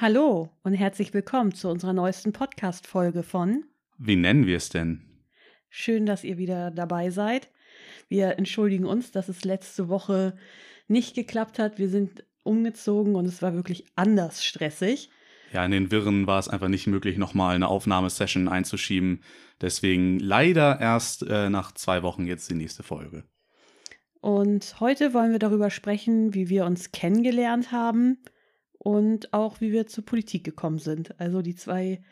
Hallo und herzlich willkommen zu unserer neuesten Podcast-Folge von Wie nennen wir es denn? Schön, dass ihr wieder dabei seid. Wir entschuldigen uns, dass es letzte Woche nicht geklappt hat. Wir sind umgezogen und es war wirklich anders stressig. Ja, in den Wirren war es einfach nicht möglich, nochmal eine Aufnahmesession einzuschieben. Deswegen leider erst äh, nach zwei Wochen jetzt die nächste Folge. Und heute wollen wir darüber sprechen, wie wir uns kennengelernt haben und auch wie wir zur Politik gekommen sind. Also die zwei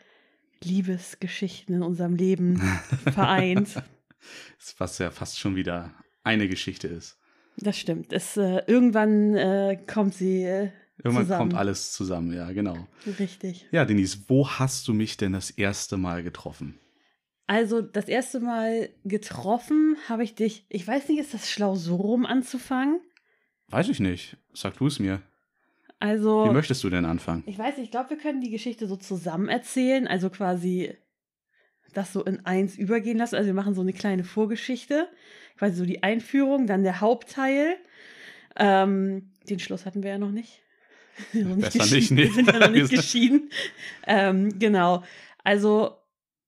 Liebesgeschichten in unserem Leben vereint. Was ja fast schon wieder eine Geschichte ist. Das stimmt. Es, äh, irgendwann äh, kommt sie. Äh, Irgendwann zusammen. kommt alles zusammen, ja, genau. Richtig. Ja, Denise, wo hast du mich denn das erste Mal getroffen? Also das erste Mal getroffen habe ich dich. Ich weiß nicht, ist das schlau, so rum anzufangen? Weiß ich nicht. Sag du es mir. Also. Wie möchtest du denn anfangen? Ich weiß nicht, ich glaube, wir können die Geschichte so zusammen erzählen, also quasi das so in eins übergehen lassen. Also wir machen so eine kleine Vorgeschichte, quasi so die Einführung, dann der Hauptteil. Ähm, den Schluss hatten wir ja noch nicht. Wir sind Besser nicht, nee. Wir sind ja noch nicht geschieden. Ähm, genau. Also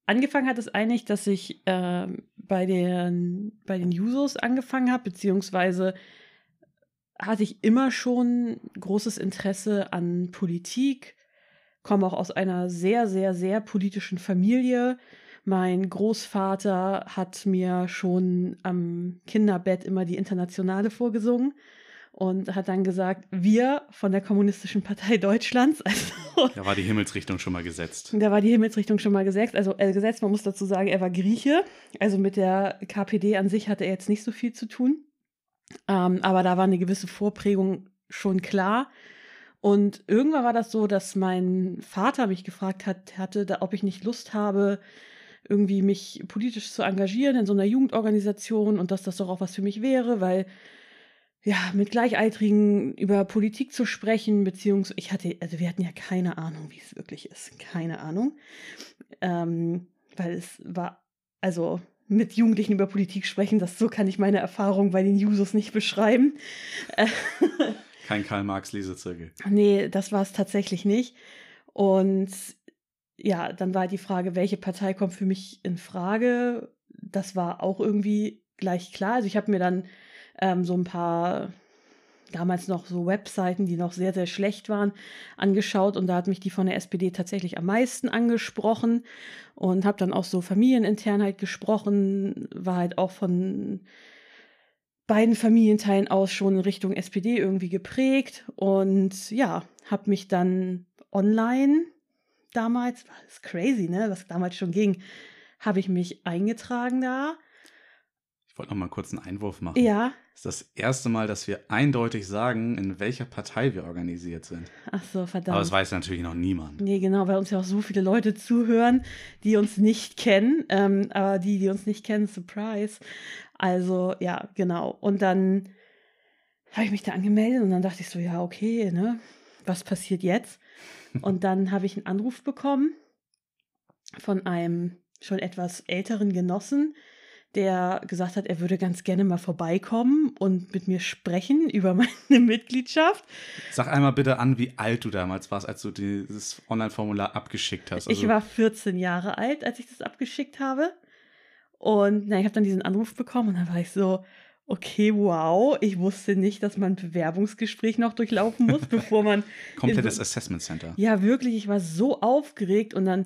angefangen hat es eigentlich, dass ich ähm, bei, den, bei den Jusos angefangen habe, beziehungsweise hatte ich immer schon großes Interesse an Politik, komme auch aus einer sehr, sehr, sehr politischen Familie. Mein Großvater hat mir schon am Kinderbett immer die Internationale vorgesungen und hat dann gesagt, wir von der Kommunistischen Partei Deutschlands, also Da war die Himmelsrichtung schon mal gesetzt. da war die Himmelsrichtung schon mal gesetzt. Also äh, gesetzt, man muss dazu sagen, er war Grieche. Also mit der KPD an sich hatte er jetzt nicht so viel zu tun. Ähm, aber da war eine gewisse Vorprägung schon klar. Und irgendwann war das so, dass mein Vater mich gefragt hat, hatte, ob ich nicht Lust habe, irgendwie mich politisch zu engagieren in so einer Jugendorganisation und dass das doch auch was für mich wäre, weil ja, mit Gleichaltrigen über Politik zu sprechen, beziehungsweise ich hatte, also wir hatten ja keine Ahnung, wie es wirklich ist. Keine Ahnung. Ähm, weil es war, also mit Jugendlichen über Politik sprechen, das so kann ich meine Erfahrung bei den Jusos nicht beschreiben. Kein Karl-Marx-Lesezirkel. nee, das war es tatsächlich nicht. Und ja, dann war die Frage, welche Partei kommt für mich in Frage? Das war auch irgendwie gleich klar. Also ich habe mir dann ähm, so ein paar damals noch so Webseiten, die noch sehr, sehr schlecht waren, angeschaut und da hat mich die von der SPD tatsächlich am meisten angesprochen und habe dann auch so familienintern halt gesprochen, war halt auch von beiden Familienteilen aus schon in Richtung SPD irgendwie geprägt und ja, habe mich dann online damals, das crazy, ne, was damals schon ging, habe ich mich eingetragen da. Wollte noch mal kurz einen Einwurf machen. Ja, Das ist das erste Mal, dass wir eindeutig sagen, in welcher Partei wir organisiert sind. ach so, verdammt. Aber das weiß natürlich noch niemand. Nee, genau, weil uns ja auch so viele Leute zuhören, die uns nicht kennen. Ähm, aber die, die uns nicht kennen, Surprise. Also, ja, genau. Und dann habe ich mich da angemeldet und dann dachte ich so, ja, okay, ne? Was passiert jetzt? Und dann habe ich einen Anruf bekommen von einem schon etwas älteren Genossen, der gesagt hat, er würde ganz gerne mal vorbeikommen und mit mir sprechen über meine Mitgliedschaft. Sag einmal bitte an, wie alt du damals warst, als du dieses Online-Formular abgeschickt hast. Also, ich war 14 Jahre alt, als ich das abgeschickt habe. Und na, ich habe dann diesen Anruf bekommen und dann war ich so, okay, wow, ich wusste nicht, dass man ein Bewerbungsgespräch noch durchlaufen muss, bevor man. komplettes Assessment Center. Ja, wirklich, ich war so aufgeregt und dann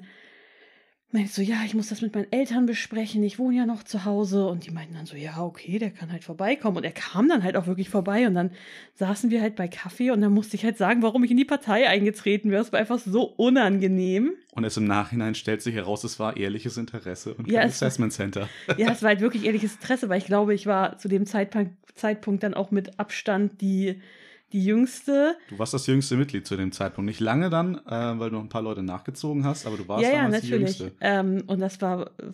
meinte so, ja, ich muss das mit meinen Eltern besprechen, ich wohne ja noch zu Hause und die meinten dann so, ja, okay, der kann halt vorbeikommen und er kam dann halt auch wirklich vorbei und dann saßen wir halt bei Kaffee und dann musste ich halt sagen, warum ich in die Partei eingetreten wäre. Es war einfach so unangenehm. Und es im Nachhinein stellt sich heraus, es war ehrliches Interesse und Ja, kein es war- Assessment Center. Ja, es war halt wirklich ehrliches Interesse, weil ich glaube, ich war zu dem Zeitpunkt, Zeitpunkt dann auch mit Abstand die, die jüngste. Du warst das jüngste Mitglied zu dem Zeitpunkt. Nicht lange dann, äh, weil du noch ein paar Leute nachgezogen hast, aber du warst ja, ja, damals die natürlich. jüngste. Ähm, und das war äh,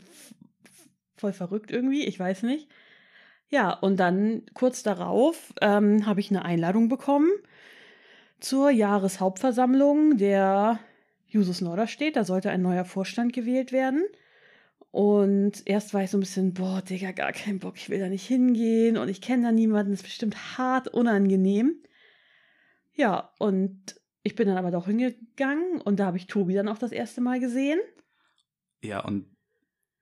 voll verrückt irgendwie, ich weiß nicht. Ja, und dann kurz darauf ähm, habe ich eine Einladung bekommen zur Jahreshauptversammlung der Jusus Norderstedt. Da sollte ein neuer Vorstand gewählt werden. Und erst war ich so ein bisschen, boah, Digga, gar keinen Bock, ich will da nicht hingehen und ich kenne da niemanden, das ist bestimmt hart unangenehm. Ja, und ich bin dann aber doch hingegangen und da habe ich Tobi dann auch das erste Mal gesehen. Ja, und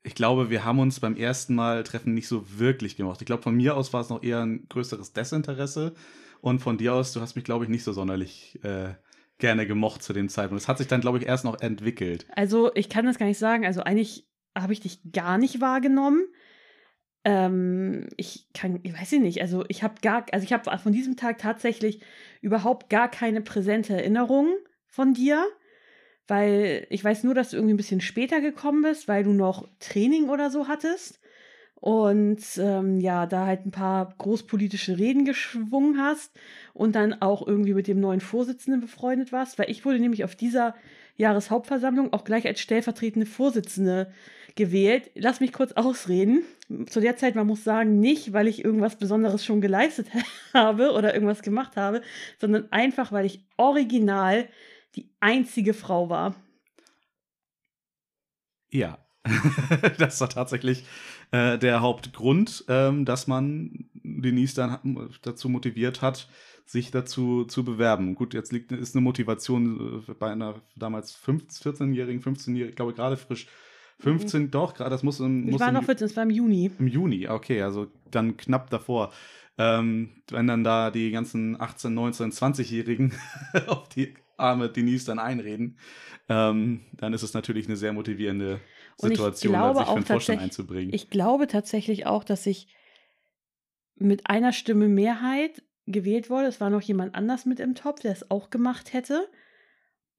ich glaube, wir haben uns beim ersten Mal treffen nicht so wirklich gemacht. Ich glaube, von mir aus war es noch eher ein größeres Desinteresse. Und von dir aus, du hast mich, glaube ich, nicht so sonderlich äh, gerne gemocht zu dem Zeitpunkt. Das hat sich dann, glaube ich, erst noch entwickelt. Also, ich kann das gar nicht sagen. Also, eigentlich habe ich dich gar nicht wahrgenommen. Ähm, ich kann, ich weiß nicht, also ich habe gar, also ich habe von diesem Tag tatsächlich überhaupt gar keine präsente Erinnerung von dir, weil ich weiß nur, dass du irgendwie ein bisschen später gekommen bist, weil du noch Training oder so hattest und ähm, ja, da halt ein paar großpolitische Reden geschwungen hast und dann auch irgendwie mit dem neuen Vorsitzenden befreundet warst, weil ich wurde nämlich auf dieser Jahreshauptversammlung auch gleich als stellvertretende Vorsitzende gewählt. Lass mich kurz ausreden. Zu der Zeit, man muss sagen, nicht, weil ich irgendwas Besonderes schon geleistet habe oder irgendwas gemacht habe, sondern einfach, weil ich original die einzige Frau war. Ja, das war tatsächlich äh, der Hauptgrund, ähm, dass man Denise dann dazu motiviert hat, sich dazu zu bewerben. Gut, jetzt liegt, ist eine Motivation äh, bei einer damals 14-jährigen, 15-jährigen, ich glaube gerade frisch 15, mhm. doch, gerade das muss im. Ich war noch 14, es war im Juni. Im Juni, okay, also dann knapp davor. Ähm, wenn dann da die ganzen 18, 19, 20-Jährigen auf die arme Denise dann einreden, ähm, dann ist es natürlich eine sehr motivierende Situation, sich für den Vorstand einzubringen. Ich glaube tatsächlich auch, dass ich mit einer Stimme Mehrheit gewählt wurde. Es war noch jemand anders mit im Topf, der es auch gemacht hätte.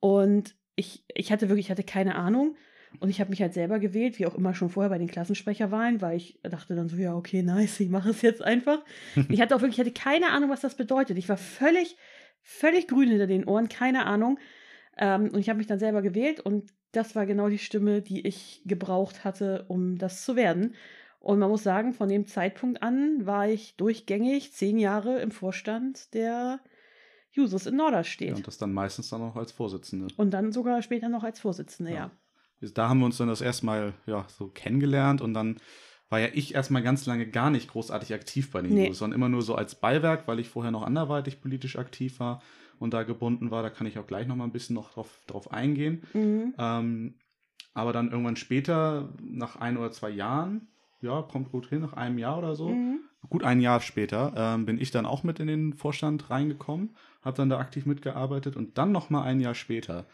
Und ich, ich hatte wirklich, ich hatte keine Ahnung. Und ich habe mich halt selber gewählt, wie auch immer schon vorher bei den Klassensprecherwahlen, weil ich dachte dann so, ja, okay, nice, ich mache es jetzt einfach. ich hatte auch wirklich, ich hatte keine Ahnung, was das bedeutet. Ich war völlig, völlig grün hinter den Ohren, keine Ahnung. Ähm, und ich habe mich dann selber gewählt und das war genau die Stimme, die ich gebraucht hatte, um das zu werden. Und man muss sagen, von dem Zeitpunkt an war ich durchgängig zehn Jahre im Vorstand der Jusos in Norderstedt. Ja, und das dann meistens dann auch als Vorsitzende. Und dann sogar später noch als Vorsitzende, ja. ja. Da haben wir uns dann das erste Mal ja, so kennengelernt und dann war ja ich erstmal ganz lange gar nicht großartig aktiv bei den nee. Jusos, sondern immer nur so als Beiwerk, weil ich vorher noch anderweitig politisch aktiv war und da gebunden war. Da kann ich auch gleich noch mal ein bisschen noch drauf, drauf eingehen. Mhm. Ähm, aber dann irgendwann später, nach ein oder zwei Jahren, ja, kommt gut hin, nach einem Jahr oder so, mhm. gut ein Jahr später, ähm, bin ich dann auch mit in den Vorstand reingekommen, habe dann da aktiv mitgearbeitet und dann noch mal ein Jahr später,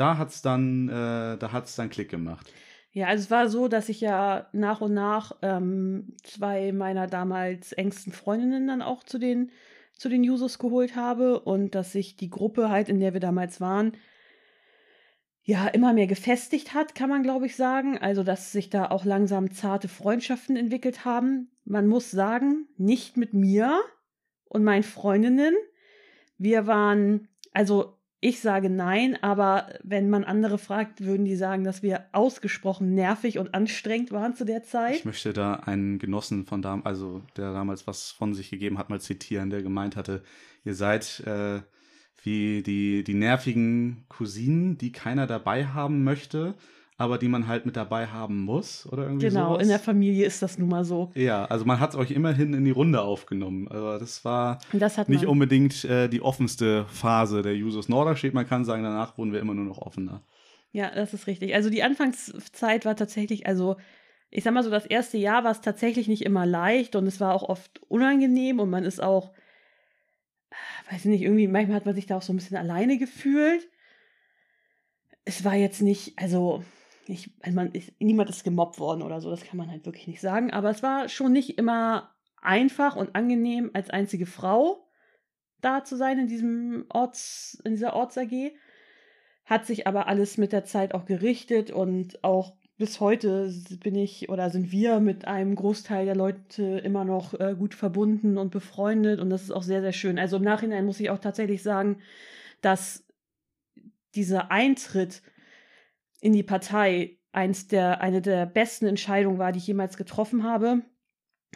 da hat's dann, äh, da dann Klick gemacht. Ja, also es war so, dass ich ja nach und nach ähm, zwei meiner damals engsten Freundinnen dann auch zu den zu den Users geholt habe und dass sich die Gruppe halt, in der wir damals waren, ja, immer mehr gefestigt hat, kann man glaube ich sagen. Also, dass sich da auch langsam zarte Freundschaften entwickelt haben. Man muss sagen, nicht mit mir und meinen Freundinnen. Wir waren, also ich sage nein, aber wenn man andere fragt, würden die sagen, dass wir ausgesprochen nervig und anstrengend waren zu der Zeit. Ich möchte da einen Genossen von damals, also der damals was von sich gegeben hat, mal zitieren, der gemeint hatte, ihr seid äh, wie die, die nervigen Cousinen, die keiner dabei haben möchte, aber die man halt mit dabei haben muss oder irgendwie Genau, sowas. in der Familie ist das nun mal so. Ja, also man hat es euch immerhin in die Runde aufgenommen. Also das war das nicht unbedingt äh, die offenste Phase der Jusos Norderstedt. Man kann sagen, danach wurden wir immer nur noch offener. Ja, das ist richtig. Also die Anfangszeit war tatsächlich, also ich sag mal so, das erste Jahr war es tatsächlich nicht immer leicht und es war auch oft unangenehm und man ist auch, weiß ich nicht, irgendwie, manchmal hat man sich da auch so ein bisschen alleine gefühlt. Es war jetzt nicht, also ich, also man ist, niemand ist gemobbt worden oder so, das kann man halt wirklich nicht sagen. Aber es war schon nicht immer einfach und angenehm, als einzige Frau da zu sein in diesem Orts, in dieser Orts AG. Hat sich aber alles mit der Zeit auch gerichtet und auch bis heute bin ich oder sind wir mit einem Großteil der Leute immer noch äh, gut verbunden und befreundet und das ist auch sehr, sehr schön. Also im Nachhinein muss ich auch tatsächlich sagen, dass dieser Eintritt in die Partei eins der, eine der besten Entscheidungen war, die ich jemals getroffen habe.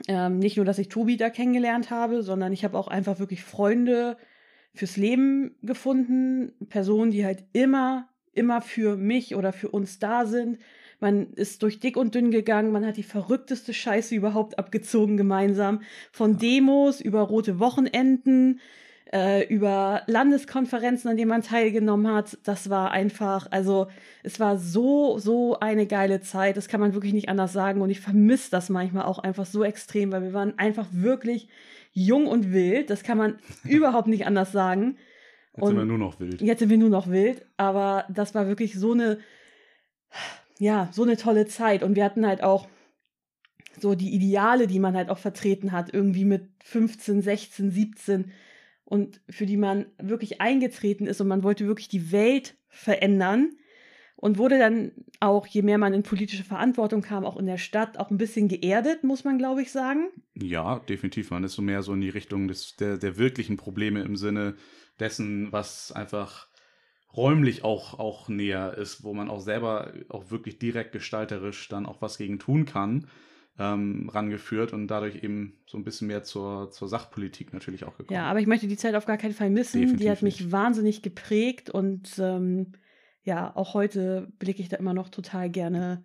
Ähm, nicht nur, dass ich Tobi da kennengelernt habe, sondern ich habe auch einfach wirklich Freunde fürs Leben gefunden, Personen, die halt immer, immer für mich oder für uns da sind. Man ist durch dick und dünn gegangen, man hat die verrückteste Scheiße überhaupt abgezogen gemeinsam. Von Demos über rote Wochenenden, äh, über Landeskonferenzen, an denen man teilgenommen hat. Das war einfach, also es war so, so eine geile Zeit. Das kann man wirklich nicht anders sagen. Und ich vermisse das manchmal auch einfach so extrem, weil wir waren einfach wirklich jung und wild. Das kann man überhaupt nicht anders sagen. Jetzt und sind wir nur noch wild. Jetzt sind wir nur noch wild. Aber das war wirklich so eine, ja, so eine tolle Zeit. Und wir hatten halt auch so die Ideale, die man halt auch vertreten hat, irgendwie mit 15, 16, 17 und für die man wirklich eingetreten ist und man wollte wirklich die Welt verändern und wurde dann auch, je mehr man in politische Verantwortung kam, auch in der Stadt, auch ein bisschen geerdet, muss man, glaube ich, sagen. Ja, definitiv. Man ist so mehr so in die Richtung des, der, der wirklichen Probleme im Sinne dessen, was einfach räumlich auch, auch näher ist, wo man auch selber auch wirklich direkt gestalterisch dann auch was gegen tun kann ähm, rangeführt und dadurch eben so ein bisschen mehr zur, zur Sachpolitik natürlich auch gekommen. Ja, aber ich möchte die Zeit auf gar keinen Fall missen. Definitiv die hat mich nicht. wahnsinnig geprägt und ähm, ja, auch heute blicke ich da immer noch total gerne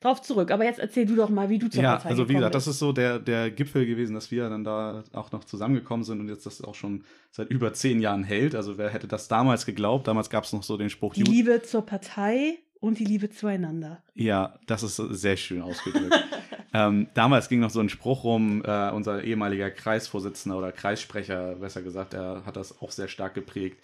drauf zurück. Aber jetzt erzähl du doch mal, wie du zur ja, Partei also wie gesagt, bist. das ist so der, der Gipfel gewesen, dass wir dann da auch noch zusammengekommen sind und jetzt das auch schon seit über zehn Jahren hält. Also wer hätte das damals geglaubt? Damals gab es noch so den Spruch. Die Liebe zur Partei und die Liebe zueinander. Ja, das ist sehr schön ausgedrückt. ähm, damals ging noch so ein Spruch rum, äh, unser ehemaliger Kreisvorsitzender oder Kreissprecher, besser gesagt, er hat das auch sehr stark geprägt,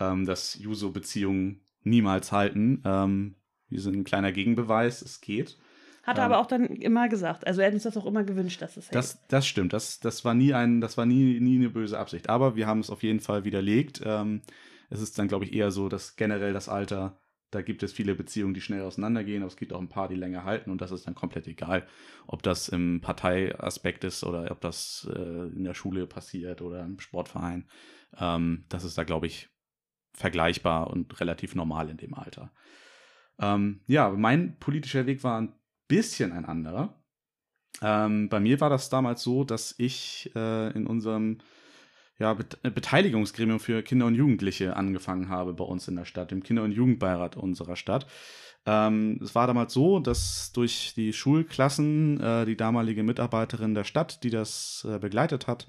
ähm, dass Juso-Beziehungen niemals halten. Ähm, wir sind ein kleiner Gegenbeweis, es geht. Hat er ähm, aber auch dann immer gesagt. Also er hat uns das auch immer gewünscht, dass es hält. Das, das stimmt. Das, das war nie ein, das war nie, nie eine böse Absicht. Aber wir haben es auf jeden Fall widerlegt. Ähm, es ist dann, glaube ich, eher so, dass generell das Alter da gibt es viele Beziehungen, die schnell auseinandergehen, aber es gibt auch ein paar, die länger halten und das ist dann komplett egal, ob das im Parteiaspekt ist oder ob das äh, in der Schule passiert oder im Sportverein. Ähm, das ist da, glaube ich, vergleichbar und relativ normal in dem Alter. Ähm, ja, mein politischer Weg war ein bisschen ein anderer. Ähm, bei mir war das damals so, dass ich äh, in unserem ja, äh, Beteiligungsgremium für Kinder und Jugendliche angefangen habe bei uns in der Stadt, dem Kinder- und Jugendbeirat unserer Stadt. Ähm, es war damals so, dass durch die Schulklassen äh, die damalige Mitarbeiterin der Stadt, die das äh, begleitet hat,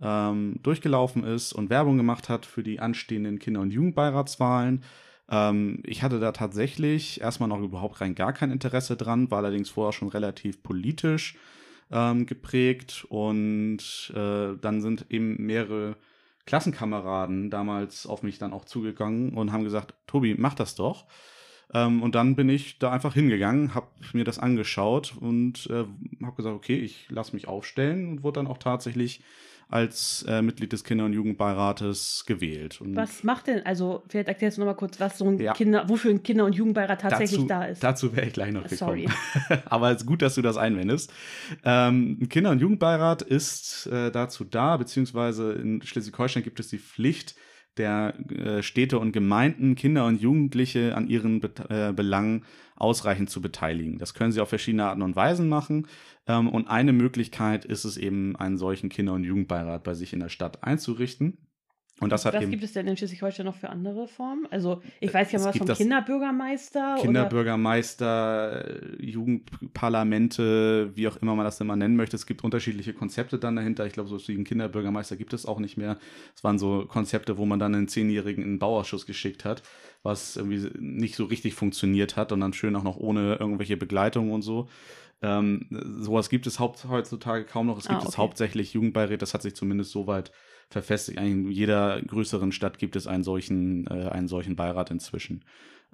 ähm, durchgelaufen ist und Werbung gemacht hat für die anstehenden Kinder- und Jugendbeiratswahlen. Ähm, ich hatte da tatsächlich erstmal noch überhaupt rein gar kein Interesse dran, war allerdings vorher schon relativ politisch ähm, geprägt und äh, dann sind eben mehrere Klassenkameraden damals auf mich dann auch zugegangen und haben gesagt, Tobi, mach das doch. Ähm, und dann bin ich da einfach hingegangen, habe mir das angeschaut und äh, habe gesagt, okay, ich lasse mich aufstellen und wurde dann auch tatsächlich als äh, Mitglied des Kinder- und Jugendbeirates gewählt. Und was macht denn, also vielleicht erklärst du nochmal kurz, was so ein ja. Kinder, wofür ein Kinder- und Jugendbeirat tatsächlich dazu, da ist. Dazu wäre ich gleich noch gekommen. Sorry. Aber es ist gut, dass du das einwendest. Ähm, ein Kinder- und Jugendbeirat ist äh, dazu da, beziehungsweise in Schleswig-Holstein gibt es die Pflicht, der äh, Städte und Gemeinden Kinder und Jugendliche an ihren Be äh, Belangen ausreichend zu beteiligen. Das können sie auf verschiedene Arten und Weisen machen. Ähm, und eine Möglichkeit ist es eben, einen solchen Kinder- und Jugendbeirat bei sich in der Stadt einzurichten. Und das hat was eben, gibt es denn in Schleswig-Holstein noch für andere Formen? Also ich weiß ja mal was vom Kinderbürgermeister. Kinderbürgermeister, oder? Jugendparlamente, wie auch immer man das immer nennen möchte. Es gibt unterschiedliche Konzepte dann dahinter. Ich glaube, so wie einen Kinderbürgermeister gibt es auch nicht mehr. Es waren so Konzepte, wo man dann einen Zehnjährigen in den Bauausschuss geschickt hat, was irgendwie nicht so richtig funktioniert hat und dann schön auch noch ohne irgendwelche Begleitung und so. Ähm, sowas gibt es heutzutage kaum noch. Es gibt ah, okay. es hauptsächlich Jugendbeiräte. Das hat sich zumindest so weit verfestigt. In jeder größeren Stadt gibt es einen solchen, äh, einen solchen Beirat inzwischen.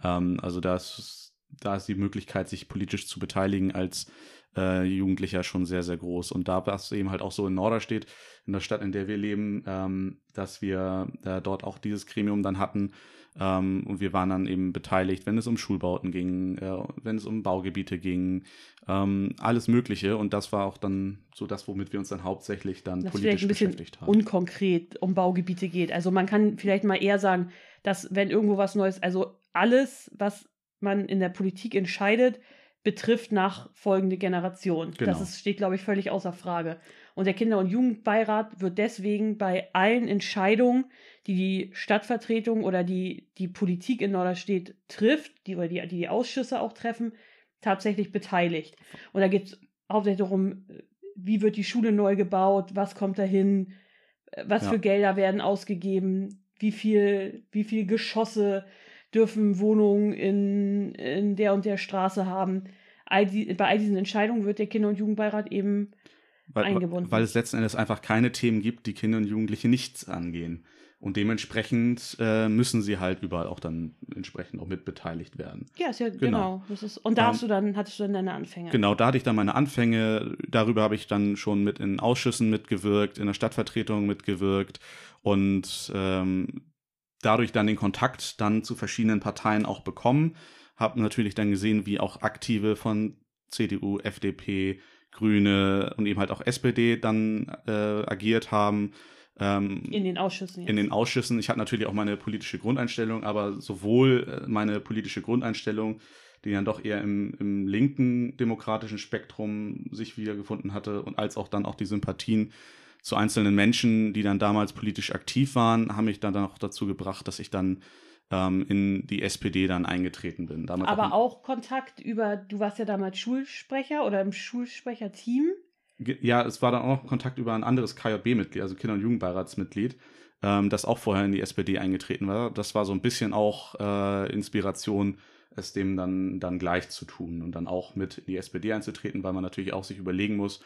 Ähm, also da ist, da ist die Möglichkeit, sich politisch zu beteiligen als äh, Jugendlicher schon sehr, sehr groß. Und da was eben halt auch so in Norderstedt, in der Stadt, in der wir leben, ähm, dass wir äh, dort auch dieses Gremium dann hatten, ähm, und wir waren dann eben beteiligt, wenn es um Schulbauten ging, äh, wenn es um Baugebiete ging, ähm, alles Mögliche. Und das war auch dann so das, womit wir uns dann hauptsächlich dann das politisch ein bisschen beschäftigt haben. Unkonkret um Baugebiete geht. Also man kann vielleicht mal eher sagen, dass wenn irgendwo was Neues, also alles, was man in der Politik entscheidet, betrifft nach folgende Generation. Genau. Das ist, steht, glaube ich, völlig außer Frage. Und der Kinder- und Jugendbeirat wird deswegen bei allen Entscheidungen, die die Stadtvertretung oder die, die Politik in Norderstedt trifft, die, oder die, die Ausschüsse auch treffen, tatsächlich beteiligt. Und da geht es hauptsächlich darum, wie wird die Schule neu gebaut, was kommt dahin, was ja. für Gelder werden ausgegeben, wie viel, wie viel Geschosse dürfen Wohnungen in, in der und der Straße haben. All die, bei all diesen Entscheidungen wird der Kinder- und Jugendbeirat eben weil, eingebunden. Weil es letzten Endes einfach keine Themen gibt, die Kinder und Jugendliche nichts angehen. Und dementsprechend äh, müssen sie halt überall auch dann entsprechend auch mitbeteiligt werden. Ja, ist ja genau. genau das ist, und da ähm, hast du dann, hattest du dann deine Anfänge. Genau, da hatte ich dann meine Anfänge. Darüber habe ich dann schon mit in Ausschüssen mitgewirkt, in der Stadtvertretung mitgewirkt und ähm, dadurch dann den Kontakt dann zu verschiedenen Parteien auch bekommen. Habe natürlich dann gesehen, wie auch Aktive von CDU, FDP, Grüne und eben halt auch SPD dann äh, agiert haben. Ähm, in den Ausschüssen. Jetzt. In den Ausschüssen. Ich hatte natürlich auch meine politische Grundeinstellung, aber sowohl äh, meine politische Grundeinstellung, die dann doch eher im, im linken demokratischen Spektrum sich wiedergefunden hatte, und als auch dann auch die Sympathien zu einzelnen Menschen, die dann damals politisch aktiv waren, haben mich dann auch dazu gebracht, dass ich dann ähm, in die SPD dann eingetreten bin. Damals Aber auch, auch, Kontakt über, du warst ja damals Schulsprecher oder im Schulsprecherteam. Ja, es war dann auch noch Kontakt über ein anderes KJB-Mitglied, also Kinder- und Jugendbeiratsmitglied, ähm, das auch vorher in die SPD eingetreten war. Das war so ein bisschen auch äh, Inspiration, es dem dann, dann gleich zu tun und dann auch mit in die SPD einzutreten, weil man natürlich auch sich überlegen muss,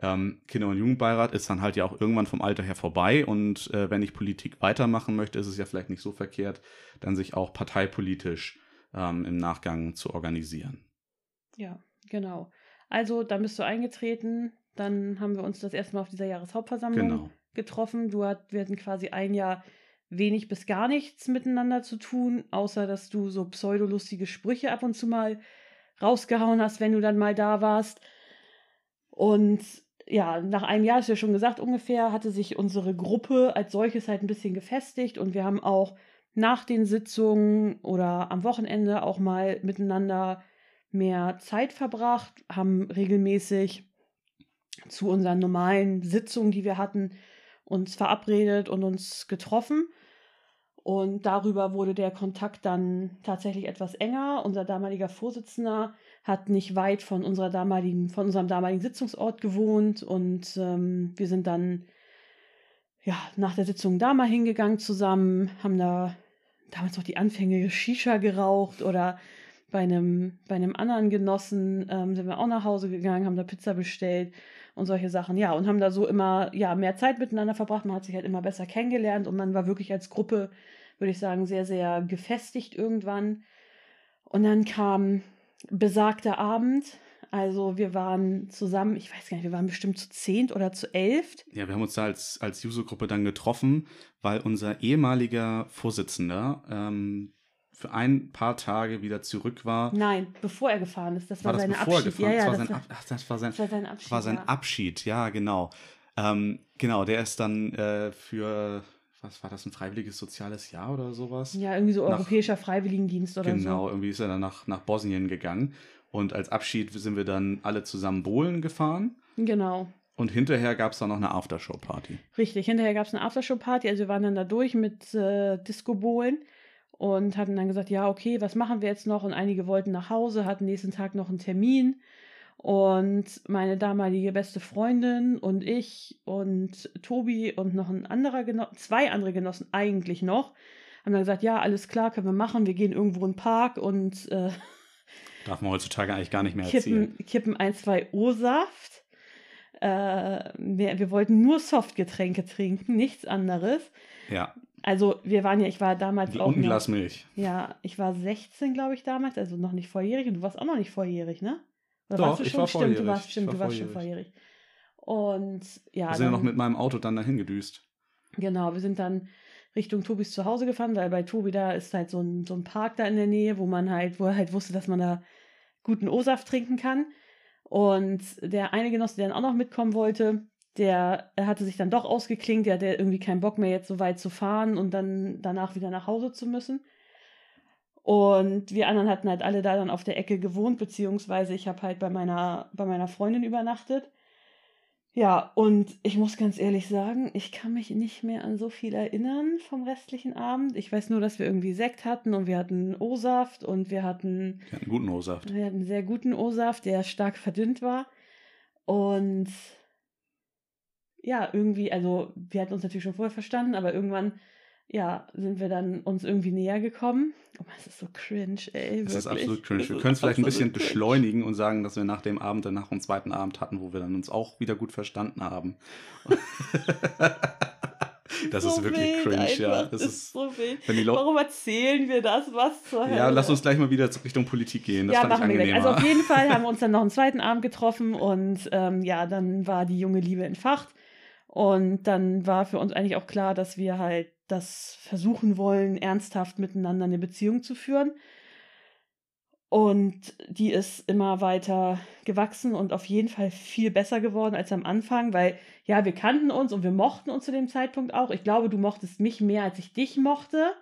ähm, Kinder- und Jugendbeirat ist dann halt ja auch irgendwann vom Alter her vorbei und äh, wenn ich Politik weitermachen möchte, ist es ja vielleicht nicht so verkehrt, dann sich auch parteipolitisch ähm, im Nachgang zu organisieren. Ja, genau. Also, dann bist du eingetreten, dann haben wir uns das erste Mal auf dieser Jahreshauptversammlung genau. getroffen. Du hat, wir hatten quasi ein Jahr wenig bis gar nichts miteinander zu tun, außer dass du so pseudolustige Sprüche ab und zu mal rausgehauen hast, wenn du dann mal da warst. Und ja, nach einem Jahr, ist ja schon gesagt, ungefähr hatte sich unsere Gruppe als solches halt ein bisschen gefestigt und wir haben auch nach den Sitzungen oder am Wochenende auch mal miteinander mehr Zeit verbracht, haben regelmäßig zu unseren normalen Sitzungen, die wir hatten, uns verabredet und uns getroffen. Und darüber wurde der Kontakt dann tatsächlich etwas enger. Unser damaliger Vorsitzender hat nicht weit von unserer damaligen, von unserem damaligen Sitzungsort gewohnt und ähm, wir sind dann ja nach der Sitzung da mal hingegangen zusammen, haben da damals noch die Anfänge Shisha geraucht oder bei einem, bei einem anderen Genossen ähm, sind wir auch nach Hause gegangen, haben da Pizza bestellt und solche Sachen. Ja, und haben da so immer ja, mehr Zeit miteinander verbracht. Man hat sich halt immer besser kennengelernt und man war wirklich als Gruppe, würde ich sagen, sehr, sehr gefestigt irgendwann. Und dann kam besagter Abend. Also wir waren zusammen, ich weiß gar nicht, wir waren bestimmt zu zehnt oder zu elft. Ja, wir haben uns da als, als Juso-Gruppe dann getroffen, weil unser ehemaliger Vorsitzender ähm, für ein paar Tage wieder zurück war. Nein, bevor er gefahren ist. Das war, war das bevor Abschied. Ja, ja, das, war sein, ach, das war sein, das war sein Abschied. War sein ja. Abschied, ja, genau. Ähm, genau, der ist dann äh, für was war das, ein freiwilliges soziales Jahr oder sowas? Ja, irgendwie so nach, europäischer Freiwilligendienst oder genau, so. Genau, irgendwie ist er dann nach, nach Bosnien gegangen. Und als Abschied sind wir dann alle zusammen Bohlen gefahren. Genau. Und hinterher gab es dann noch eine Aftershow-Party. Richtig, hinterher gab es eine Aftershow-Party. Also wir waren dann da durch mit äh, Disco-Bohlen und hatten dann gesagt, ja, okay, was machen wir jetzt noch? Und einige wollten nach Hause, hatten nächsten Tag noch einen Termin. Und meine damalige beste Freundin und ich und Tobi und noch ein anderer Genossen, zwei andere Genossen eigentlich noch, haben dann gesagt, ja, alles klar, können wir machen. Wir gehen irgendwo in den Park und äh, darf man heutzutage eigentlich gar nicht mehr kippen, erzählen. Kippen ein, zwei O-Saft. Äh, wir, wir wollten nur Softgetränke trinken, nichts anderes. Ja. Also wir waren ja, ich war damals Die auch. Unglasmilch. ja, ich war 16, glaube ich, damals, also noch nicht volljährig und du warst auch noch nicht volljährig, ne? Oder Doch, ich schon? war Stimmt, du warst, stimmt, war du warst schon volljährig. Und ja. Wir sind ja noch mit meinem Auto dann dahin gedüst. Genau, wir sind dann Richtung Tobis zu Hause gefahren, weil bei Tobi da ist halt so ein, so ein Park da in der Nähe, wo man halt, wo er halt wusste, dass man da guten O-Saft trinken kann. Und der eine Genosse, der dann auch noch mitkommen wollte, der hatte sich dann doch ausgeklingt, der hatte irgendwie keinen Bock mehr, jetzt so weit zu fahren und dann danach wieder nach Hause zu müssen. Und wir anderen hatten halt alle da dann auf der Ecke gewohnt, beziehungsweise ich habe halt bei meiner, bei meiner Freundin übernachtet. Ja, und ich muss ganz ehrlich sagen, ich kann mich nicht mehr an so viel erinnern vom restlichen Abend. Ich weiß nur, dass wir irgendwie Sekt hatten und wir hatten O-Saft und wir hatten. Wir hatten guten O-Saft. Wir hatten einen sehr guten O-Saft, der stark verdünnt war. Und ja, irgendwie, also wir hatten uns natürlich schon vorher verstanden, aber irgendwann, ja, sind wir dann uns irgendwie näher gekommen. Oh, es ist so cringe, ey. Es ist absolut cringe. Wir können es vielleicht ein bisschen cringe. beschleunigen und sagen, dass wir nach dem Abend dann nach dem zweiten Abend hatten, wo wir dann uns auch wieder gut verstanden haben. Das so ist wirklich wild, cringe, ja. Das ist, ist so wild. Warum erzählen wir das? Was zur Hölle? Ja, lass uns gleich mal wieder Richtung Politik gehen. Das ja, fand machen ich wir Also auf jeden Fall haben wir uns dann noch einen zweiten Abend getroffen und ähm, ja, dann war die junge Liebe entfacht. Und dann war für uns eigentlich auch klar, dass wir halt das versuchen wollen, ernsthaft miteinander eine Beziehung zu führen. Und die ist immer weiter gewachsen und auf jeden Fall viel besser geworden als am Anfang, weil ja, wir kannten uns und wir mochten uns zu dem Zeitpunkt auch. Ich glaube, du mochtest mich mehr, als ich dich mochte.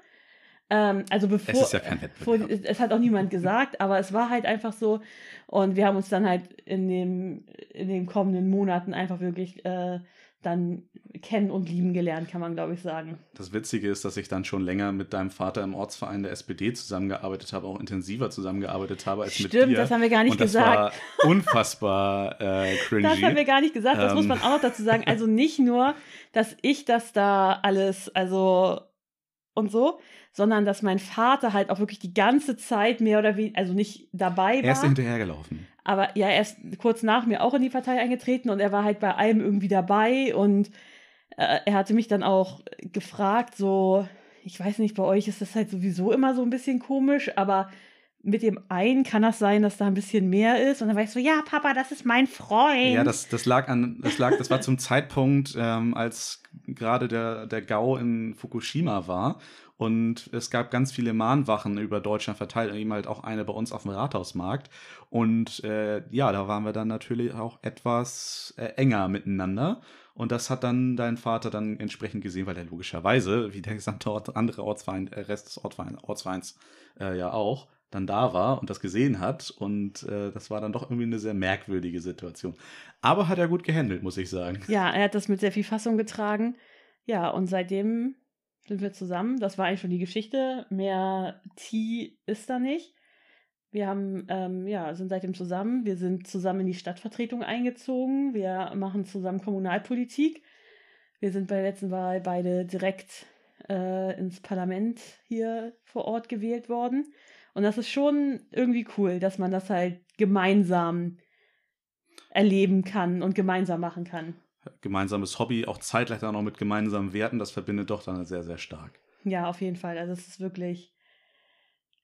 Ähm, also bevor. Es ist ja kein Wettbewerb. es, es hat auch niemand gesagt, aber es war halt einfach so. Und wir haben uns dann halt in, dem, in den kommenden Monaten einfach wirklich äh, dann kennen und lieben gelernt, kann man glaube ich sagen. Das Witzige ist, dass ich dann schon länger mit deinem Vater im Ortsverein der SPD zusammengearbeitet habe, auch intensiver zusammengearbeitet habe als Stimmt, mit dir. Stimmt, das haben wir gar nicht und das gesagt. War unfassbar äh, cringy. Das haben wir gar nicht gesagt, das ähm. muss man auch noch dazu sagen. Also nicht nur, dass ich das da alles, also und so, sondern dass mein Vater halt auch wirklich die ganze Zeit mehr oder weniger, also nicht dabei war. Er ist hinterhergelaufen. Aber ja, er ist kurz nach mir auch in die Partei eingetreten und er war halt bei allem irgendwie dabei und äh, er hatte mich dann auch gefragt, so, ich weiß nicht, bei euch ist das halt sowieso immer so ein bisschen komisch, aber mit dem einen kann das sein, dass da ein bisschen mehr ist. Und dann war ich so, ja, Papa, das ist mein Freund. Ja, das, das lag an, das lag, das war zum Zeitpunkt, ähm, als gerade der, der GAU in Fukushima war. Und es gab ganz viele Mahnwachen über Deutschland verteilt, eben halt auch eine bei uns auf dem Rathausmarkt. Und äh, ja, da waren wir dann natürlich auch etwas äh, enger miteinander. Und das hat dann dein Vater dann entsprechend gesehen, weil er logischerweise, wie der gesamte Ort, andere Ortsverein, äh, Rest des Ortsvereins, Ortsvereins äh, ja auch, dann da war und das gesehen hat. Und äh, das war dann doch irgendwie eine sehr merkwürdige Situation. Aber hat er gut gehandelt, muss ich sagen. Ja, er hat das mit sehr viel Fassung getragen. Ja, und seitdem sind wir zusammen. Das war eigentlich schon die Geschichte. Mehr Tee ist da nicht. Wir haben, ähm, ja, sind seitdem zusammen. Wir sind zusammen in die Stadtvertretung eingezogen. Wir machen zusammen Kommunalpolitik. Wir sind bei der letzten Wahl beide direkt äh, ins Parlament hier vor Ort gewählt worden. Und das ist schon irgendwie cool, dass man das halt gemeinsam erleben kann und gemeinsam machen kann gemeinsames Hobby, auch zeitgleich dann auch mit gemeinsamen Werten, das verbindet doch dann sehr, sehr stark. Ja, auf jeden Fall. Also es ist wirklich,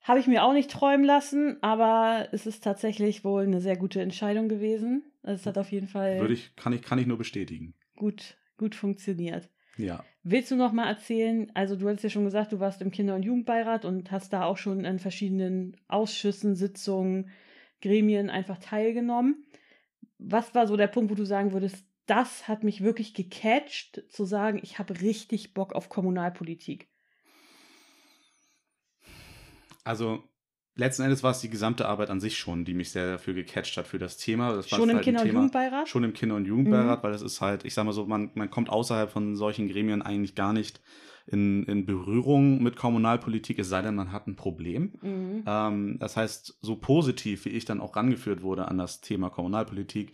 habe ich mir auch nicht träumen lassen, aber es ist tatsächlich wohl eine sehr gute Entscheidung gewesen. Also es hat auf jeden Fall. Würde ich, kann ich, kann ich nur bestätigen. Gut, gut funktioniert. Ja. Willst du noch mal erzählen? Also du hast ja schon gesagt, du warst im Kinder- und Jugendbeirat und hast da auch schon in verschiedenen Ausschüssen, Sitzungen, Gremien einfach teilgenommen. Was war so der Punkt, wo du sagen würdest, das hat mich wirklich gecatcht, zu sagen, ich habe richtig Bock auf Kommunalpolitik. Also letzten Endes war es die gesamte Arbeit an sich schon, die mich sehr dafür gecatcht hat für das Thema. Das schon im halt Kinder- und Jugendbeirat? Schon im Kinder- und Jugendbeirat, mhm. weil es ist halt, ich sag mal so, man, man kommt außerhalb von solchen Gremien eigentlich gar nicht in, in Berührung mit Kommunalpolitik, es sei denn, man hat ein Problem. Mhm. Ähm, das heißt, so positiv, wie ich dann auch rangeführt wurde an das Thema Kommunalpolitik,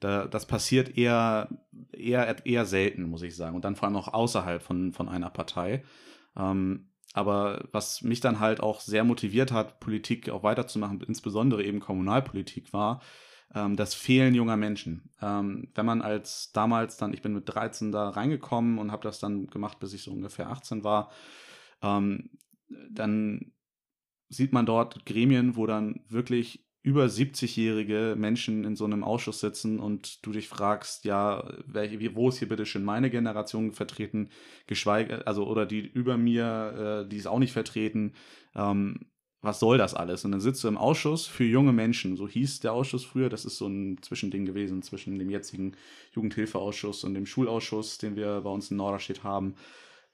da, das passiert eher, eher, eher selten, muss ich sagen. Und dann vor allem auch außerhalb von, von einer Partei. Ähm, aber was mich dann halt auch sehr motiviert hat, Politik auch weiterzumachen, insbesondere eben Kommunalpolitik, war ähm, das Fehlen junger Menschen. Ähm, wenn man als damals dann, ich bin mit 13 da reingekommen und habe das dann gemacht, bis ich so ungefähr 18 war, ähm, dann sieht man dort Gremien, wo dann wirklich über 70-jährige Menschen in so einem Ausschuss sitzen und du dich fragst, ja, welche, wo ist hier bitte schon meine Generation vertreten, geschweige, also oder die über mir, äh, die ist auch nicht vertreten. Ähm, was soll das alles? Und dann sitzt du im Ausschuss für junge Menschen, so hieß der Ausschuss früher, das ist so ein Zwischending gewesen zwischen dem jetzigen Jugendhilfeausschuss und dem Schulausschuss, den wir bei uns in Norderstedt haben.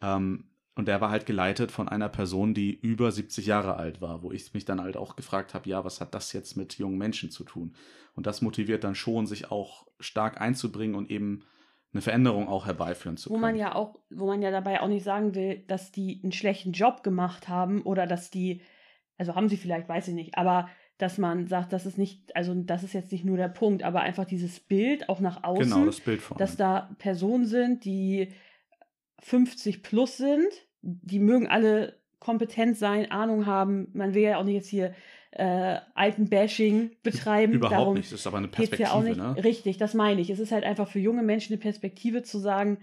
Ähm, und der war halt geleitet von einer Person, die über 70 Jahre alt war, wo ich mich dann halt auch gefragt habe, ja, was hat das jetzt mit jungen Menschen zu tun? Und das motiviert dann schon, sich auch stark einzubringen und eben eine Veränderung auch herbeiführen zu können. Wo man ja auch, wo man ja dabei auch nicht sagen will, dass die einen schlechten Job gemacht haben oder dass die, also haben sie vielleicht, weiß ich nicht, aber dass man sagt, das ist nicht, also das ist jetzt nicht nur der Punkt, aber einfach dieses Bild auch nach außen, genau, das Bild vor dass da Personen sind, die 50 plus sind, die mögen alle kompetent sein, Ahnung haben. Man will ja auch nicht jetzt hier äh, alten Bashing betreiben. Überhaupt Darum nicht, das ist aber eine Perspektive. Ja auch nicht. Ne? Richtig, das meine ich. Es ist halt einfach für junge Menschen eine Perspektive zu sagen,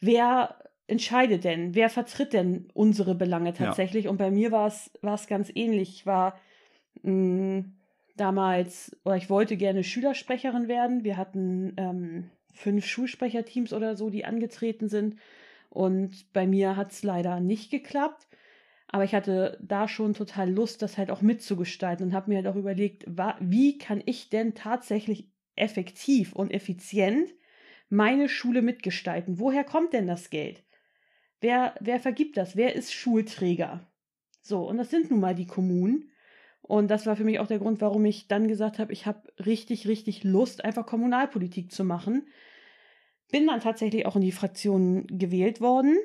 wer entscheidet denn, wer vertritt denn unsere Belange tatsächlich? Ja. Und bei mir war es ganz ähnlich. Ich war mh, mm, damals, oder ich wollte gerne Schülersprecherin werden. Wir hatten ähm, fünf Schulsprecherteams oder so, die angetreten sind. Und bei mir hat es leider nicht geklappt. Aber ich hatte da schon total Lust, das halt auch mitzugestalten und habe mir halt auch überlegt, wie kann ich denn tatsächlich effektiv und effizient meine Schule mitgestalten? Woher kommt denn das Geld? Wer, wer vergibt das? Wer ist Schulträger? So, und das sind nun mal die Kommunen. Und das war für mich auch der Grund, warum ich dann gesagt habe, ich habe richtig, richtig Lust, einfach Kommunalpolitik zu machen. Bin dann tatsächlich auch in die Fraktion gewählt worden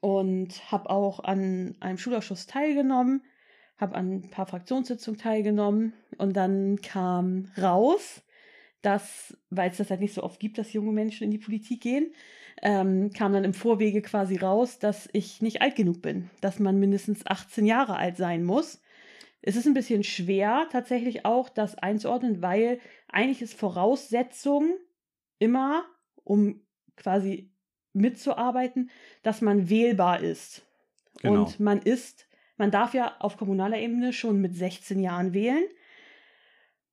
und habe auch an einem Schulausschuss teilgenommen, habe an ein paar Fraktionssitzungen teilgenommen und dann kam raus, dass, weil es das halt nicht so oft gibt, dass junge Menschen in die Politik gehen, ähm, kam dann im Vorwege quasi raus, dass ich nicht alt genug bin, dass man mindestens 18 Jahre alt sein muss. Es ist ein bisschen schwer, tatsächlich auch das einzuordnen, weil eigentlich ist Voraussetzung immer, um quasi mitzuarbeiten, dass man wählbar ist. Genau. Und man ist, man darf ja auf kommunaler Ebene schon mit 16 Jahren wählen.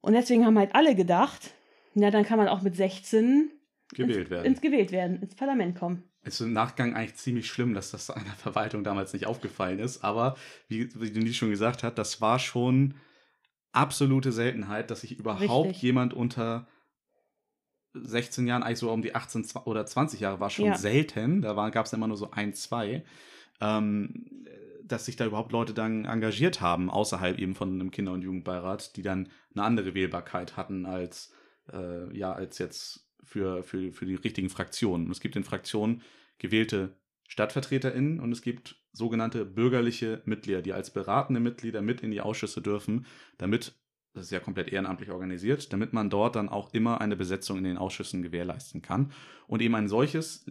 Und deswegen haben halt alle gedacht, na, dann kann man auch mit 16 gewählt ins, werden. ins gewählt werden, ins Parlament kommen. Es ist im Nachgang eigentlich ziemlich schlimm, dass das einer Verwaltung damals nicht aufgefallen ist. Aber wie, wie Denise schon gesagt hat, das war schon absolute Seltenheit, dass sich überhaupt Richtig. jemand unter 16 Jahren, eigentlich so um die 18 oder 20 Jahre war schon ja. selten. Da gab es immer nur so ein, zwei. Ähm, dass sich da überhaupt Leute dann engagiert haben, außerhalb eben von einem Kinder- und Jugendbeirat, die dann eine andere Wählbarkeit hatten als, äh, ja, als jetzt für, für, für die richtigen Fraktionen. es gibt in Fraktionen gewählte StadtvertreterInnen und es gibt sogenannte bürgerliche Mitglieder, die als beratende Mitglieder mit in die Ausschüsse dürfen, damit das ist ja komplett ehrenamtlich organisiert, damit man dort dann auch immer eine Besetzung in den Ausschüssen gewährleisten kann. Und eben ein solches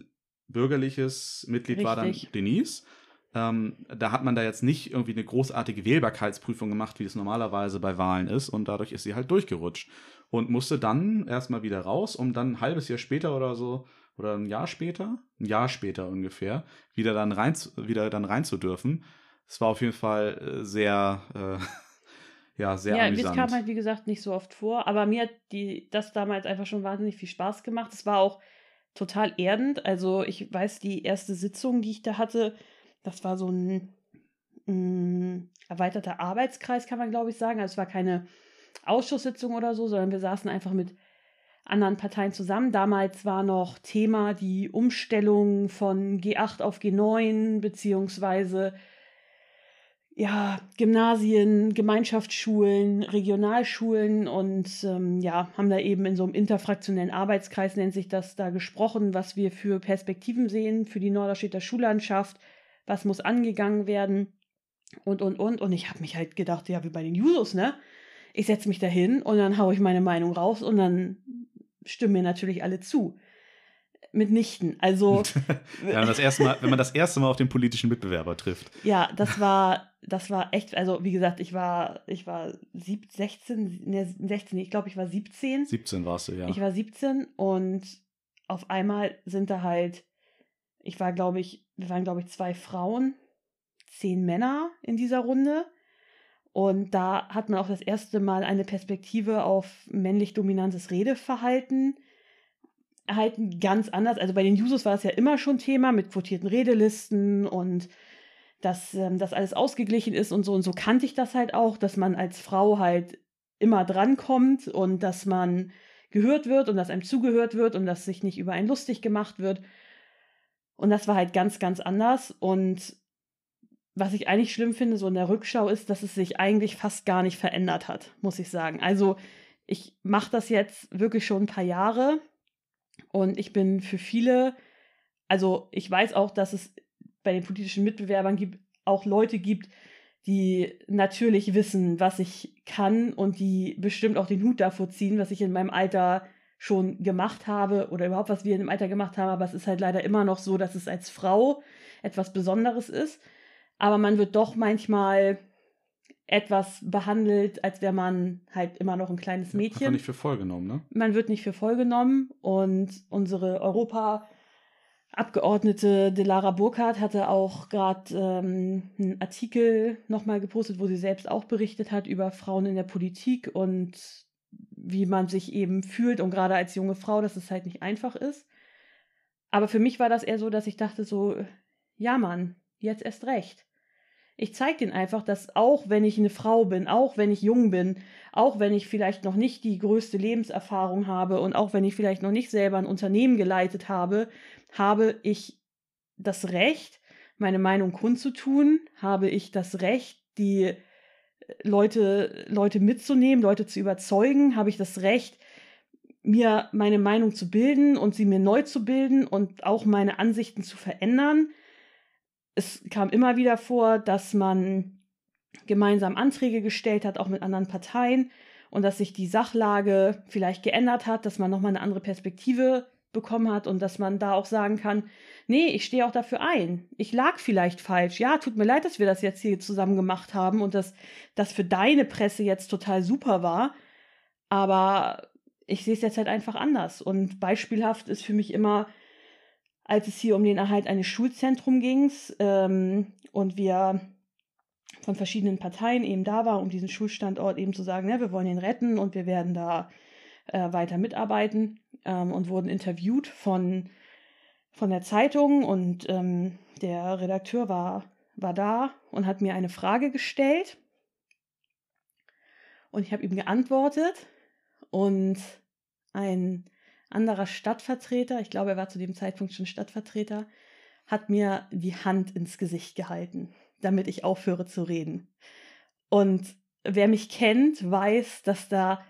bürgerliches Mitglied Richtig. war dann Denise. Ähm, da hat man da jetzt nicht irgendwie eine großartige Wählbarkeitsprüfung gemacht, wie es normalerweise bei Wahlen ist. Und dadurch ist sie halt durchgerutscht. Und musste dann erstmal wieder raus, um dann ein halbes Jahr später oder so, oder ein Jahr später, ein Jahr später ungefähr, wieder dann rein, wieder dann rein zu dürfen. Es war auf jeden Fall äh, sehr, äh, ja, sehr ja, amüsant. Ja, kam halt, wie gesagt, nicht so oft vor, aber mir hat die, das damals einfach schon wahnsinnig viel Spaß gemacht. Es war auch total erdend. Also ich weiß, die erste Sitzung, die ich da hatte, das war so ein, ein erweiterter Arbeitskreis, kann man glaube ich sagen. Also es war keine Ausschusssitzung oder so, sondern wir saßen einfach mit anderen Parteien zusammen. Damals war noch Thema die Umstellung von G8 auf G9, beziehungsweise ja, Gymnasien, Gemeinschaftsschulen, Regionalschulen und ähm, ja, haben da eben in so einem interfraktionellen Arbeitskreis, nennt sich das, da gesprochen, was wir für Perspektiven sehen für die Norderstädter Schullandschaft, was muss angegangen werden und, und, und. Und ich habe mich halt gedacht, ja, wie bei den Jusos, ne? Ich setze mich da hin und dann haue ich meine Meinung raus und dann stimmen mir natürlich alle zu mitnichten. Also wenn, man das erste Mal, wenn man das erste Mal auf den politischen Mitbewerber trifft. Ja, das war, das war echt, also wie gesagt, ich war, ich war sieb, 16, ne, 16, ich glaube, ich war 17. 17 warst du, ja. Ich war 17 und auf einmal sind da halt, ich war, glaube ich, wir waren, glaube ich, zwei Frauen, zehn Männer in dieser Runde. Und da hat man auch das erste Mal eine Perspektive auf männlich dominantes Redeverhalten halt ganz anders. Also bei den Jusos war es ja immer schon Thema mit quotierten Redelisten und dass ähm, das alles ausgeglichen ist und so. Und so kannte ich das halt auch, dass man als Frau halt immer drankommt und dass man gehört wird und dass einem zugehört wird und dass sich nicht über einen lustig gemacht wird. Und das war halt ganz, ganz anders. Und was ich eigentlich schlimm finde, so in der Rückschau, ist, dass es sich eigentlich fast gar nicht verändert hat, muss ich sagen. Also ich mache das jetzt wirklich schon ein paar Jahre und ich bin für viele, also ich weiß auch, dass es bei den politischen Mitbewerbern gibt, auch Leute gibt, die natürlich wissen, was ich kann und die bestimmt auch den Hut davor ziehen, was ich in meinem Alter schon gemacht habe oder überhaupt was wir in dem Alter gemacht haben. Aber es ist halt leider immer noch so, dass es als Frau etwas Besonderes ist. Aber man wird doch manchmal etwas behandelt, als wäre man halt immer noch ein kleines Mädchen. Ja, nicht für voll genommen, ne? Man wird nicht für voll genommen und unsere Europa- Abgeordnete Delara Burkhardt hatte auch gerade ähm, einen Artikel nochmal gepostet, wo sie selbst auch berichtet hat über Frauen in der Politik und wie man sich eben fühlt und gerade als junge Frau, dass es halt nicht einfach ist. Aber für mich war das eher so, dass ich dachte so, ja Mann, jetzt erst recht. Ich zeige denen einfach, dass auch wenn ich eine Frau bin, auch wenn ich jung bin, auch wenn ich vielleicht noch nicht die größte Lebenserfahrung habe und auch wenn ich vielleicht noch nicht selber ein Unternehmen geleitet habe, habe ich das Recht, meine Meinung kundzutun, habe ich das Recht, die äh, Leute, Leute mitzunehmen, Leute zu überzeugen, habe ich das Recht, mir meine Meinung zu bilden und sie mir neu zu bilden und auch meine Ansichten zu verändern. Es kam immer wieder vor, dass man gemeinsam Anträge gestellt hat, auch mit anderen Parteien, und dass sich die Sachlage vielleicht geändert hat, dass man nochmal eine andere Perspektive bekommen hat und dass man da auch sagen kann, nee, ich stehe auch dafür ein. Ich lag vielleicht falsch. Ja, tut mir leid, dass wir das jetzt hier zusammen gemacht haben und dass das für deine Presse jetzt total super war. Aber ich sehe es jetzt halt einfach anders. Und beispielhaft ist für mich immer, als es hier um den Erhalt eines Schulzentrums ging ähm, und wir von verschiedenen Parteien eben da waren, um diesen Schulstandort eben zu sagen, ne, wir wollen ihn retten und wir werden da äh, weiter mitarbeiten ähm, und wurden interviewt von, von der Zeitung und ähm, der Redakteur war, war da und hat mir eine Frage gestellt. Und ich habe ihm geantwortet und ein anderer Stadtvertreter, ich glaube, er war zu dem Zeitpunkt schon Stadtvertreter, hat mir die Hand ins Gesicht gehalten, damit ich aufhöre zu reden. Und wer mich kennt, weiß, dass da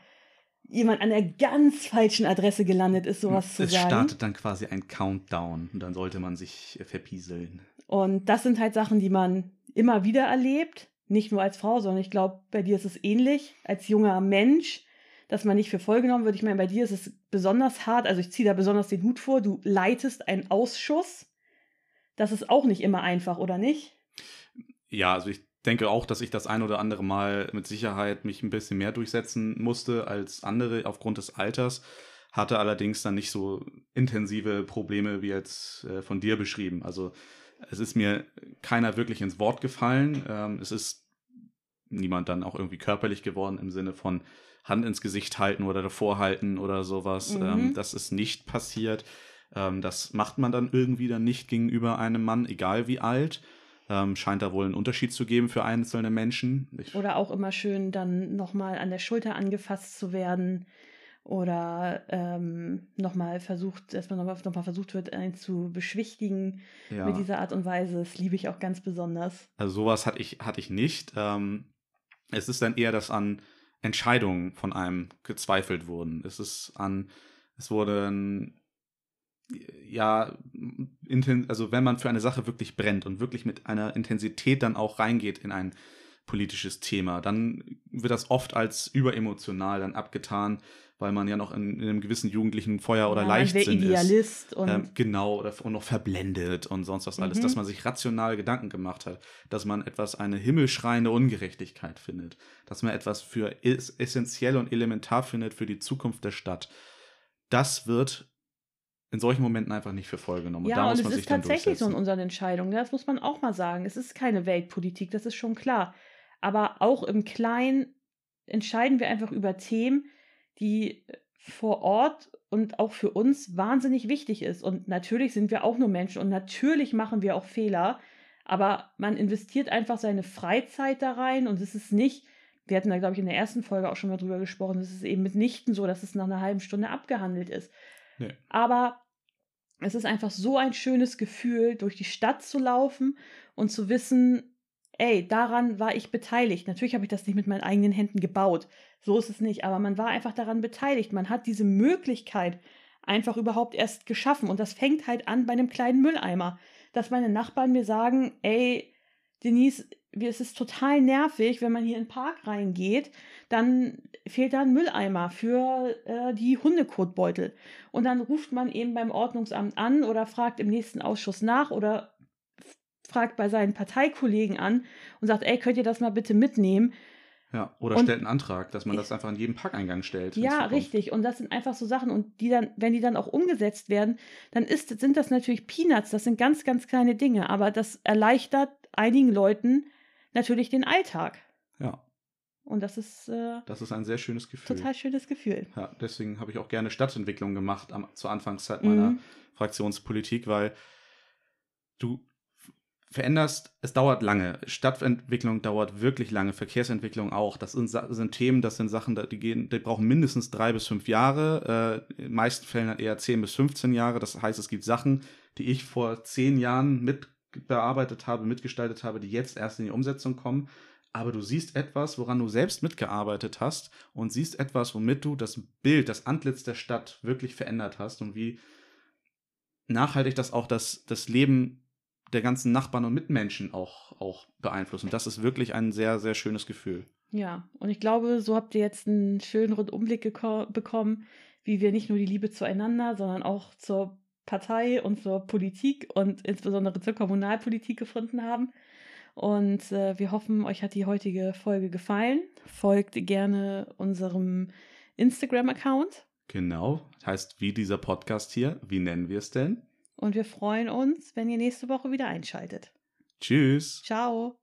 jemand an der ganz falschen Adresse gelandet ist, sowas es zu sagen. Es startet dann quasi ein Countdown und dann sollte man sich äh, verpieseln. Und das sind halt Sachen, die man immer wieder erlebt, nicht nur als Frau, sondern ich glaube, bei dir ist es ähnlich, als junger Mensch, dass man nicht für voll genommen wird. Ich meine, bei dir ist es besonders hart, also ich ziehe da besonders den Hut vor, du leitest einen Ausschuss. Das ist auch nicht immer einfach, oder nicht? Ja, also ich denke auch, dass ich das ein oder andere Mal mit Sicherheit mich ein bisschen mehr durchsetzen musste als andere aufgrund des Alters, hatte allerdings dann nicht so intensive Probleme wie jetzt äh, von dir beschrieben. Also es ist mir keiner wirklich ins Wort gefallen. Ähm, es ist niemand dann auch irgendwie körperlich geworden im Sinne von Hand ins Gesicht halten oder davor halten oder sowas. Mhm. Ähm, das ist nicht passiert. Ähm, das macht man dann irgendwie dann nicht gegenüber einem Mann, egal wie alt. Ähm, scheint da wohl einen Unterschied zu geben für einzelne Menschen. Ich oder auch immer schön dann nochmal an der Schulter angefasst zu werden oder ähm, nochmal versucht, dass man nochmal noch mal versucht wird, einen zu beschwichtigen ja. mit dieser Art und Weise. Das liebe ich auch ganz besonders. Also sowas hatte ich, hatte ich nicht. Ähm, es ist dann eher, dass an Entscheidungen von einem gezweifelt wurden. Es ist an, es wurden ja, also wenn man für eine Sache wirklich brennt und wirklich mit einer Intensität dann auch reingeht in ein politisches Thema, dann wird das oft als überemotional dann abgetan, weil man ja noch in, in einem gewissen jugendlichen Feuer oder ja, Leichtsinn Idealist ist. Und ähm, genau, oder, und noch verblendet und sonst was alles, mhm. dass man sich rational Gedanken gemacht hat, dass man etwas, eine himmelschreiende Ungerechtigkeit findet, dass man etwas für essentiell und elementar findet für die Zukunft der Stadt. Das wird in solchen Momenten einfach nicht für voll genommen. Ja, und, und es ist tatsächlich so in unseren Entscheidungen. Ne? Das muss man auch mal sagen. Es ist keine Weltpolitik, das ist schon klar. Aber auch im Kleinen entscheiden wir einfach über Themen, die vor Ort und auch für uns wahnsinnig wichtig ist. Und natürlich sind wir auch nur Menschen und natürlich machen wir auch Fehler. Aber man investiert einfach seine Freizeit da rein und es ist nicht, wir hatten da, glaube ich, in der ersten Folge auch schon mal drüber gesprochen, es ist eben mitnichten so, dass es nach einer halben Stunde abgehandelt ist. Nee. Aber es ist einfach so ein schönes Gefühl, durch die Stadt zu laufen und zu wissen, ey, daran war ich beteiligt. Natürlich habe ich das nicht mit meinen eigenen Händen gebaut. So ist es nicht, aber man war einfach daran beteiligt. Man hat diese Möglichkeit einfach überhaupt erst geschaffen. Und das fängt halt an bei einem kleinen Mülleimer. Dass meine Nachbarn mir sagen, ey, Denise, es ist total nervig, wenn man hier in den Park reingeht, dann fehlt da ein Mülleimer für äh, die Hundekotbeutel. Und dann ruft man eben beim Ordnungsamt an oder fragt im nächsten Ausschuss nach oder fragt bei seinen Parteikollegen an und sagt, ey, könnt ihr das mal bitte mitnehmen? Ja, oder und, stellt einen Antrag, dass man das einfach an jedem Packeingang stellt. Ja, richtig. Und das sind einfach so Sachen. Und die dann, wenn die dann auch umgesetzt werden, dann ist, sind das natürlich Peanuts. Das sind ganz, ganz kleine Dinge. Aber das erleichtert einigen Leuten natürlich den Alltag. Ja. Und das ist. Äh, das ist ein sehr schönes Gefühl. Total schönes Gefühl. Ja, deswegen habe ich auch gerne Stadtentwicklung gemacht am, zur Anfangszeit meiner mhm. Fraktionspolitik, weil du veränderst, es dauert lange. Stadtentwicklung dauert wirklich lange, Verkehrsentwicklung auch. Das sind, sind Themen, das sind Sachen, die, gehen, die brauchen mindestens drei bis fünf Jahre, äh, in den meisten Fällen eher zehn bis 15 Jahre. Das heißt, es gibt Sachen, die ich vor zehn Jahren mitbearbeitet habe, mitgestaltet habe, die jetzt erst in die Umsetzung kommen. Aber du siehst etwas, woran du selbst mitgearbeitet hast und siehst etwas, womit du das Bild, das Antlitz der Stadt wirklich verändert hast und wie nachhaltig das auch das, das Leben der ganzen Nachbarn und Mitmenschen auch, auch beeinflussen. Das ist wirklich ein sehr, sehr schönes Gefühl. Ja, und ich glaube, so habt ihr jetzt einen schönen Rundumblick bekommen, wie wir nicht nur die Liebe zueinander, sondern auch zur Partei und zur Politik und insbesondere zur Kommunalpolitik gefunden haben. Und äh, wir hoffen, euch hat die heutige Folge gefallen. Folgt gerne unserem Instagram-Account. Genau, heißt wie dieser Podcast hier. Wie nennen wir es denn? Und wir freuen uns, wenn ihr nächste Woche wieder einschaltet. Tschüss. Ciao.